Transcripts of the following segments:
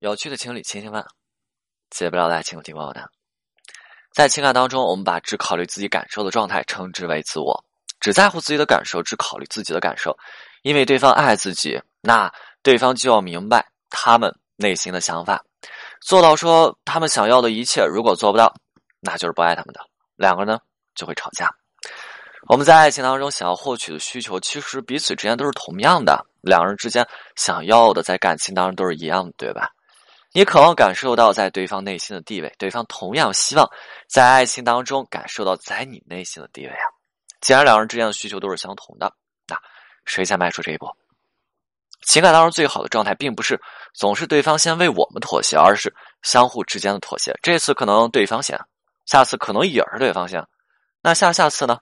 有趣的情侣千千万，解不了的爱情听我的。在情感当中，我们把只考虑自己感受的状态称之为自我，只在乎自己的感受，只考虑自己的感受。因为对方爱自己，那对方就要明白他们内心的想法，做到说他们想要的一切。如果做不到，那就是不爱他们的。两个人呢就会吵架。我们在爱情当中想要获取的需求，其实彼此之间都是同样的。两个人之间想要的，在感情当中都是一样的，对吧？你渴望感受到在对方内心的地位，对方同样希望在爱情当中感受到在你内心的地位啊。既然两人之间的需求都是相同的，那谁先迈出这一步？情感当中最好的状态，并不是总是对方先为我们妥协，而是相互之间的妥协。这次可能对方先，下次可能也是对方先，那下下次呢？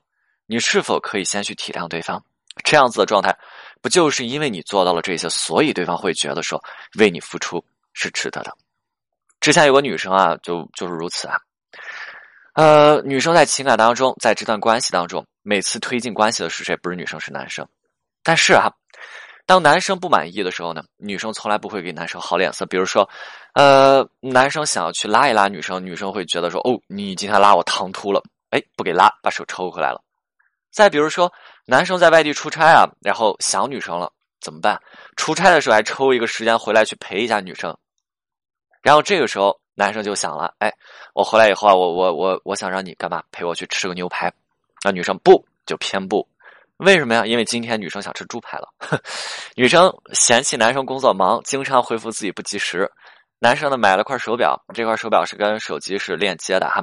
你是否可以先去体谅对方？这样子的状态，不就是因为你做到了这些，所以对方会觉得说为你付出？是值得的。之前有个女生啊，就就是如此啊。呃，女生在情感当中，在这段关系当中，每次推进关系的是谁？不是女生，是男生。但是啊，当男生不满意的时候呢，女生从来不会给男生好脸色。比如说，呃，男生想要去拉一拉女生，女生会觉得说：“哦，你今天拉我唐突了。”哎，不给拉，把手抽回来了。再比如说，男生在外地出差啊，然后想女生了，怎么办？出差的时候还抽一个时间回来去陪一下女生。然后这个时候，男生就想了：“哎，我回来以后啊，我我我我想让你干嘛？陪我去吃个牛排。”那女生不就偏不？为什么呀？因为今天女生想吃猪排了。女生嫌弃男生工作忙，经常回复自己不及时。男生呢买了块手表，这块手表是跟手机是链接的哈。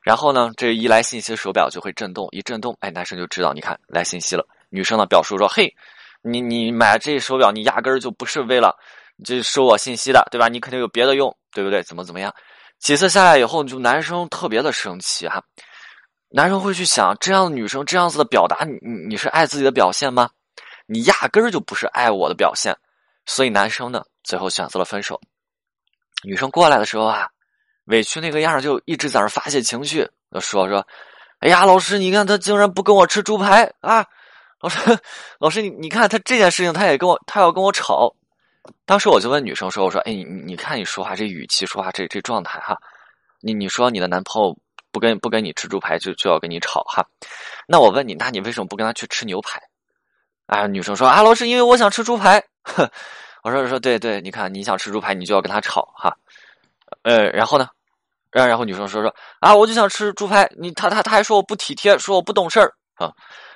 然后呢，这一来信息，手表就会震动，一震动，哎，男生就知道，你看来信息了。女生呢表述说：“嘿，你你买这手表，你压根儿就不是为了。”这收我信息的，对吧？你肯定有别的用，对不对？怎么怎么样？几次下来以后，就男生特别的生气哈。男生会去想，这样的女生这样子的表达，你你是爱自己的表现吗？你压根儿就不是爱我的表现。所以男生呢，最后选择了分手。女生过来的时候啊，委屈那个样就一直在那发泄情绪，说说：“哎呀，老师，你看他竟然不跟我吃猪排啊！老师，老师，你你看他这件事情，他也跟我，他要跟我吵。”当时我就问女生说：“我说，哎，你你看你说话这语气，说话这这状态哈，你你说你的男朋友不跟不跟你吃猪排，就就要跟你吵哈？那我问你，那你为什么不跟他去吃牛排？”啊，女生说：“啊，老师，因为我想吃猪排。”我说：“说对对，你看你想吃猪排，你就要跟他吵哈。”呃，然后呢？然然后女生说说：“啊，我就想吃猪排，你他他他还说我不体贴，说我不懂事儿啊。”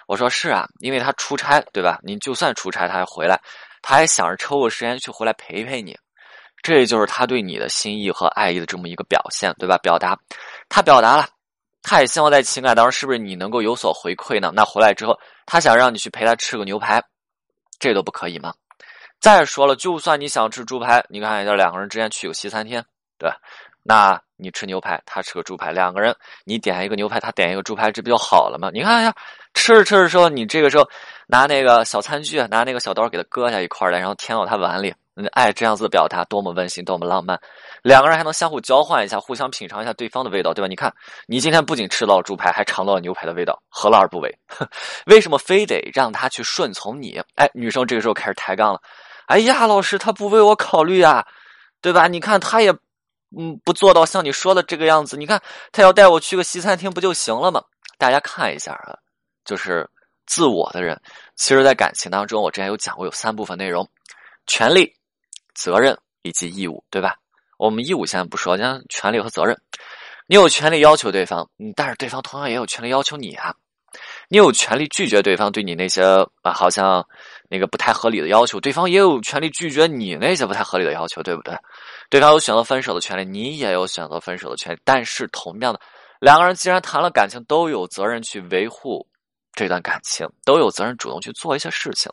我说：“是啊，因为他出差对吧？您就算出差，他还回来。”他还想着抽个时间去回来陪陪你，这就是他对你的心意和爱意的这么一个表现，对吧？表达，他表达了，他也希望在情感当中是不是你能够有所回馈呢？那回来之后，他想让你去陪他吃个牛排，这都不可以吗？再说了，就算你想吃猪排，你看这两个人之间去个西餐厅，对吧？那你吃牛排，他吃个猪排，两个人你点一个牛排，他点一个猪排，这不就好了吗？你看一下，吃着吃着时候，你这个时候拿那个小餐具，拿那个小刀给他割下一块来，然后填到他碗里，爱这样子的表达多么温馨，多么浪漫。两个人还能相互交换一下，互相品尝一下对方的味道，对吧？你看，你今天不仅吃到了猪排，还尝到了牛排的味道，何乐而不为？为什么非得让他去顺从你？哎，女生这个时候开始抬杠了。哎呀，老师，他不为我考虑啊，对吧？你看他也。嗯，不做到像你说的这个样子，你看他要带我去个西餐厅不就行了吗？大家看一下啊，就是自我的人，其实，在感情当中，我之前有讲过，有三部分内容：权利、责任以及义务，对吧？我们义务先不说，讲权利和责任。你有权利要求对方，但是对方同样也有权利要求你啊。你有权利拒绝对方对你那些啊，好像那个不太合理的要求，对方也有权利拒绝你那些不太合理的要求，对不对？对方有选择分手的权利，你也有选择分手的权利。但是同样的，两个人既然谈了感情，都有责任去维护这段感情，都有责任主动去做一些事情。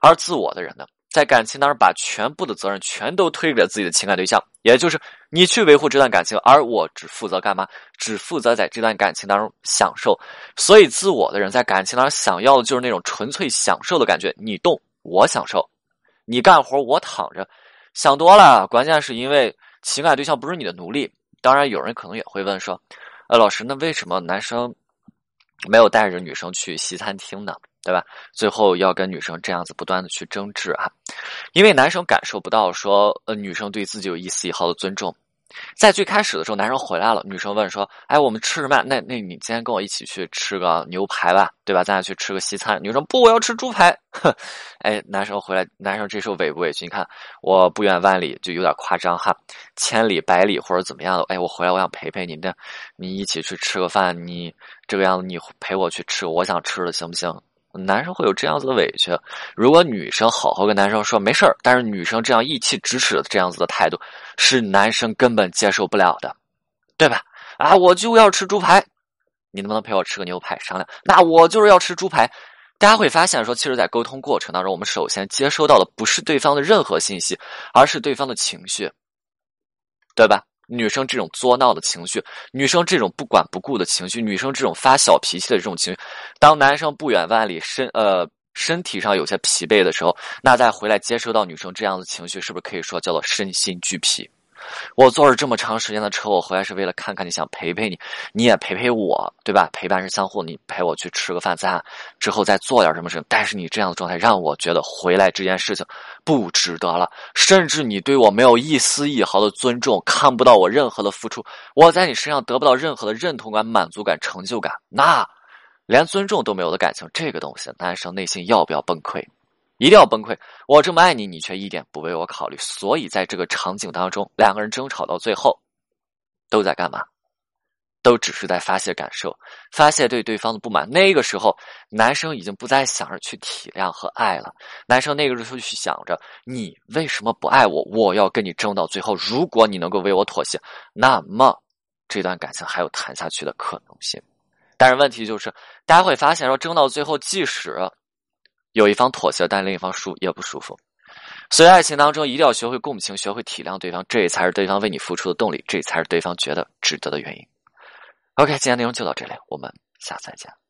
而自我的人呢？在感情当中，把全部的责任全都推给了自己的情感对象，也就是你去维护这段感情，而我只负责干嘛？只负责在这段感情当中享受。所以，自我的人在感情当中想要的就是那种纯粹享受的感觉。你动，我享受；你干活，我躺着。想多了，关键是因为情感对象不是你的奴隶。当然，有人可能也会问说：“呃，老师，那为什么男生没有带着女生去西餐厅呢？”对吧？最后要跟女生这样子不断的去争执啊，因为男生感受不到说呃女生对自己有一丝一毫的尊重。在最开始的时候，男生回来了，女生问说：“哎，我们吃什么？那那你今天跟我一起去吃个牛排吧，对吧？咱俩去吃个西餐。”女生不，我要吃猪排。哼，哎，男生回来，男生这时候委不委屈？你看，我不远万里就有点夸张哈，千里百里或者怎么样的？哎，我回来，我想陪陪你，的，你一起去吃个饭，你这个样子，你陪我去吃我想吃的，行不行？男生会有这样子的委屈，如果女生好好跟男生说没事儿，但是女生这样意气直使的这样子的态度，是男生根本接受不了的，对吧？啊，我就要吃猪排，你能不能陪我吃个牛排？商量，那我就是要吃猪排。大家会发现说，其实，在沟通过程当中，我们首先接收到的不是对方的任何信息，而是对方的情绪，对吧？女生这种作闹的情绪，女生这种不管不顾的情绪，女生这种发小脾气的这种情绪，当男生不远万里身呃身体上有些疲惫的时候，那再回来接收到女生这样的情绪，是不是可以说叫做身心俱疲？我坐了这么长时间的车，我回来是为了看看你，想陪陪你，你也陪陪我，对吧？陪伴是相互，你陪我去吃个饭，咱俩之后再做点什么事情。但是你这样的状态让我觉得回来这件事情不值得了，甚至你对我没有一丝一毫的尊重，看不到我任何的付出，我在你身上得不到任何的认同感、满足感、成就感，那连尊重都没有的感情，这个东西，男生内心要不要崩溃？一定要崩溃！我这么爱你，你却一点不为我考虑。所以在这个场景当中，两个人争吵到最后，都在干嘛？都只是在发泄感受，发泄对对方的不满。那个时候，男生已经不再想着去体谅和爱了。男生那个时候去想着：你为什么不爱我？我要跟你争到最后。如果你能够为我妥协，那么这段感情还有谈下去的可能性。但是问题就是，大家会发现说，争到最后，即使。有一方妥协，但另一方输也不舒服。所以，爱情当中一定要学会共情，学会体谅对方，这才是对方为你付出的动力，这才是对方觉得值得的原因。OK，今天内容就到这里，我们下次再见。